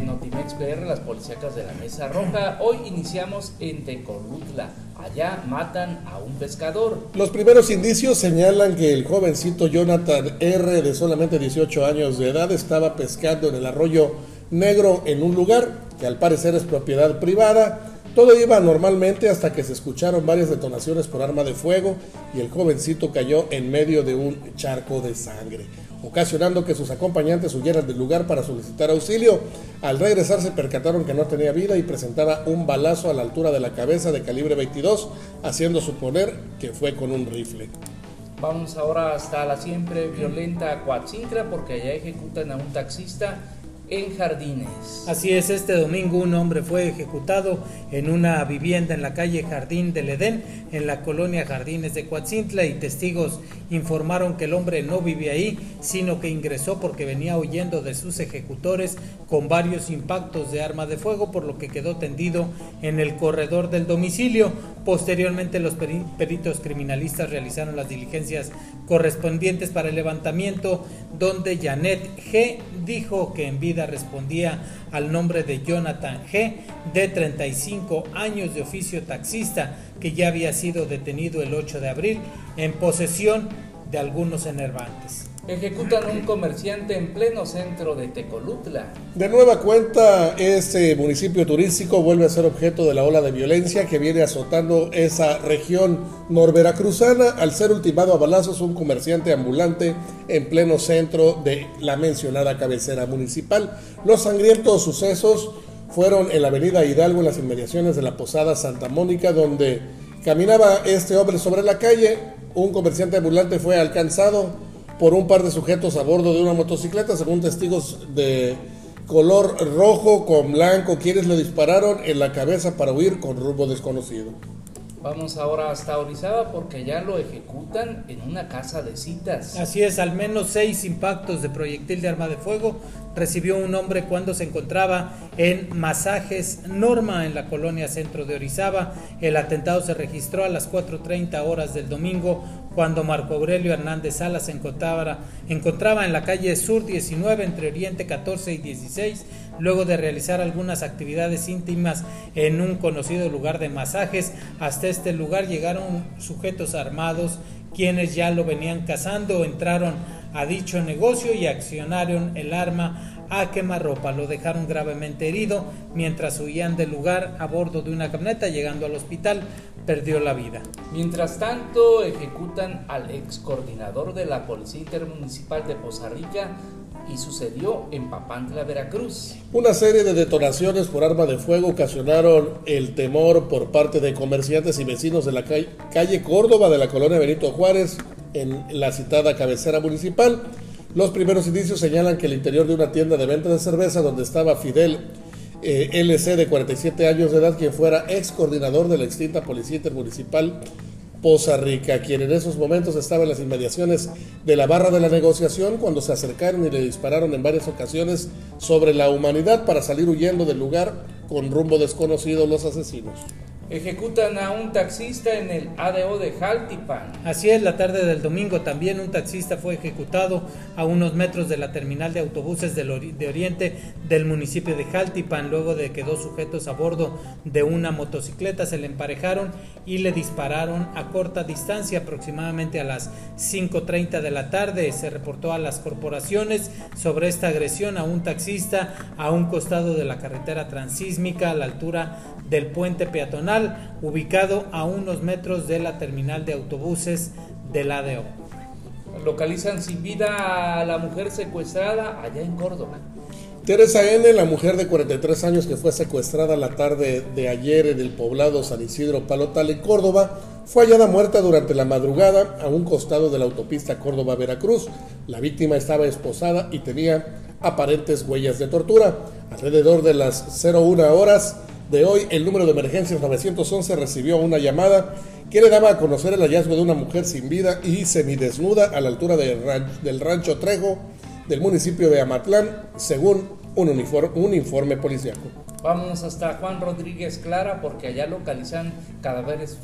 de Notimex PR, las policíacas de la Mesa Roja. Hoy iniciamos en Tecolutla. Allá matan a un pescador. Los primeros indicios señalan que el jovencito Jonathan R. de solamente 18 años de edad estaba pescando en el arroyo negro en un lugar que al parecer es propiedad privada. Todo iba normalmente hasta que se escucharon varias detonaciones por arma de fuego y el jovencito cayó en medio de un charco de sangre ocasionando que sus acompañantes huyeran del lugar para solicitar auxilio. Al regresar se percataron que no tenía vida y presentaba un balazo a la altura de la cabeza de calibre 22, haciendo suponer que fue con un rifle. Vamos ahora hasta la siempre violenta Coatzincla porque allá ejecutan a un taxista en Jardines. Así es, este domingo un hombre fue ejecutado en una vivienda en la calle Jardín del Edén, en la colonia Jardines de Coatzintla, y testigos informaron que el hombre no vivía ahí, sino que ingresó porque venía huyendo de sus ejecutores con varios impactos de arma de fuego, por lo que quedó tendido en el corredor del domicilio. Posteriormente los peritos criminalistas realizaron las diligencias correspondientes para el levantamiento, donde Janet G dijo que en vida respondía al nombre de Jonathan G, de 35 años de oficio taxista, que ya había sido detenido el 8 de abril en posesión de algunos enervantes. Ejecutan un comerciante en pleno centro de Tecolutla. De nueva cuenta, este municipio turístico vuelve a ser objeto de la ola de violencia que viene azotando esa región norveracruzana al ser ultimado a balazos un comerciante ambulante en pleno centro de la mencionada cabecera municipal. Los sangrientos sucesos fueron en la avenida Hidalgo, en las inmediaciones de la Posada Santa Mónica, donde caminaba este hombre sobre la calle. Un comerciante ambulante fue alcanzado por un par de sujetos a bordo de una motocicleta, según testigos de color rojo con blanco, quienes le dispararon en la cabeza para huir con rumbo desconocido. Vamos ahora hasta Orizaba porque ya lo ejecutan en una casa de citas. Así es, al menos seis impactos de proyectil de arma de fuego recibió un hombre cuando se encontraba en Masajes Norma en la colonia centro de Orizaba. El atentado se registró a las 4.30 horas del domingo cuando Marco Aurelio Hernández Salas se encontraba, encontraba en la calle Sur 19 entre Oriente 14 y 16 luego de realizar algunas actividades íntimas en un conocido lugar de masajes. Hasta este lugar llegaron sujetos armados quienes ya lo venían cazando, entraron a dicho negocio y accionaron el arma a quemarropa. Lo dejaron gravemente herido mientras huían del lugar a bordo de una camioneta. Llegando al hospital, perdió la vida. Mientras tanto, ejecutan al ex coordinador de la Policía Intermunicipal de Poza Rica y sucedió en Papantla, Veracruz. Una serie de detonaciones por arma de fuego ocasionaron el temor por parte de comerciantes y vecinos de la calle, calle Córdoba de la colonia Benito Juárez en la citada cabecera municipal. Los primeros indicios señalan que el interior de una tienda de venta de cerveza donde estaba Fidel eh, LC de 47 años de edad, quien fuera ex coordinador de la extinta Policía Intermunicipal Poza Rica, quien en esos momentos estaba en las inmediaciones de la barra de la negociación cuando se acercaron y le dispararon en varias ocasiones sobre la humanidad para salir huyendo del lugar con rumbo desconocido los asesinos. Ejecutan a un taxista en el ADO de Jaltipan. Así es, la tarde del domingo también un taxista fue ejecutado a unos metros de la terminal de autobuses de Oriente del municipio de Jaltipan, luego de que dos sujetos a bordo de una motocicleta se le emparejaron y le dispararon a corta distancia, aproximadamente a las 5.30 de la tarde. Se reportó a las corporaciones sobre esta agresión a un taxista a un costado de la carretera transísmica a la altura del puente peatonal ubicado a unos metros de la terminal de autobuses del ADO. Localizan sin vida a la mujer secuestrada allá en Córdoba. Teresa N., la mujer de 43 años que fue secuestrada la tarde de ayer en el poblado San Isidro Palotal en Córdoba, fue hallada muerta durante la madrugada a un costado de la autopista Córdoba-Veracruz. La víctima estaba esposada y tenía aparentes huellas de tortura. Alrededor de las 01 horas, de hoy, el número de emergencias 911 recibió una llamada que le daba a conocer el hallazgo de una mujer sin vida y semidesnuda a la altura del rancho Trejo del municipio de Amatlán, según un, un informe policíaco. Vámonos hasta Juan Rodríguez Clara porque allá localizan cadáveres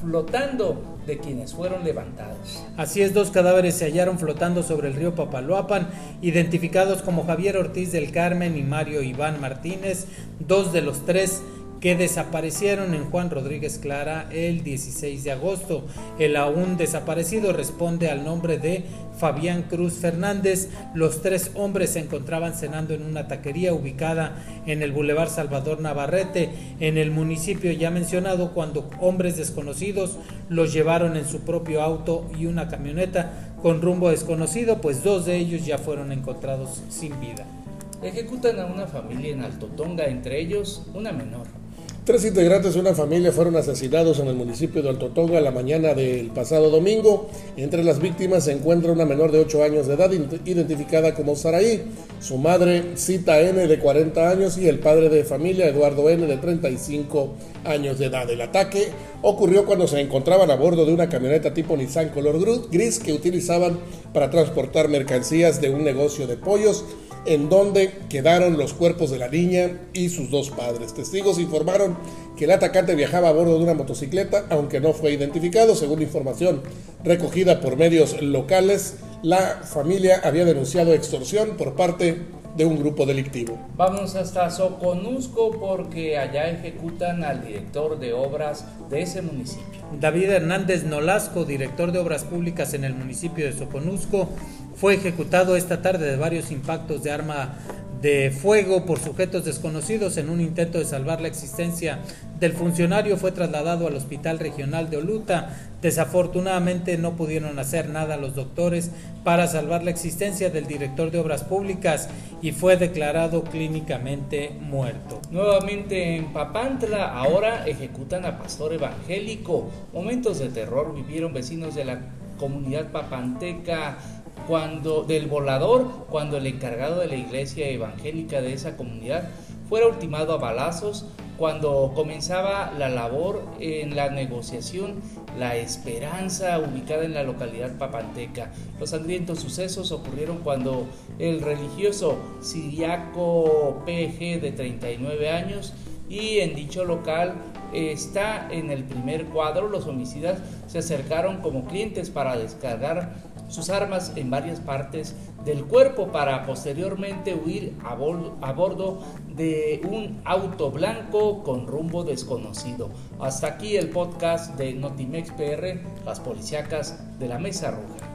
flotando de quienes fueron levantados. Así es, dos cadáveres se hallaron flotando sobre el río Papaloapan, identificados como Javier Ortiz del Carmen y Mario Iván Martínez, dos de los tres que desaparecieron en Juan Rodríguez Clara el 16 de agosto. El aún desaparecido responde al nombre de Fabián Cruz Fernández. Los tres hombres se encontraban cenando en una taquería ubicada en el Boulevard Salvador Navarrete, en el municipio ya mencionado, cuando hombres desconocidos los llevaron en su propio auto y una camioneta con rumbo desconocido, pues dos de ellos ya fueron encontrados sin vida. Ejecutan a una familia en Altotonga, entre ellos una menor. Tres integrantes de una familia fueron asesinados en el municipio de Alto Tonga la mañana del pasado domingo. Entre las víctimas se encuentra una menor de 8 años de edad identificada como Saraí, su madre Cita N de 40 años y el padre de familia Eduardo N de 35 años de edad. El ataque ocurrió cuando se encontraban a bordo de una camioneta tipo Nissan color gris que utilizaban para transportar mercancías de un negocio de pollos en donde quedaron los cuerpos de la niña y sus dos padres. Testigos informaron que el atacante viajaba a bordo de una motocicleta, aunque no fue identificado. Según información recogida por medios locales, la familia había denunciado extorsión por parte de un grupo delictivo. Vamos hasta Soconusco porque allá ejecutan al director de obras de ese municipio. David Hernández Nolasco, director de obras públicas en el municipio de Soconusco, fue ejecutado esta tarde de varios impactos de arma de fuego por sujetos desconocidos en un intento de salvar la existencia del funcionario fue trasladado al Hospital Regional de Oluta. Desafortunadamente no pudieron hacer nada los doctores para salvar la existencia del director de obras públicas y fue declarado clínicamente muerto. Nuevamente en Papantla, ahora ejecutan a pastor evangélico. Momentos de terror vivieron vecinos de la comunidad papanteca cuando del volador cuando el encargado de la iglesia evangélica de esa comunidad fuera ultimado a balazos cuando comenzaba la labor en la negociación La Esperanza, ubicada en la localidad papanteca. Los sangrientos sucesos ocurrieron cuando el religioso siriaco PG de 39 años y en dicho local está en el primer cuadro. Los homicidas se acercaron como clientes para descargar sus armas en varias partes del cuerpo para posteriormente huir a, bordo de un auto blanco con rumbo desconocido. Hasta aquí el podcast de Notimex PR, las policíacas de la Mesa Roja.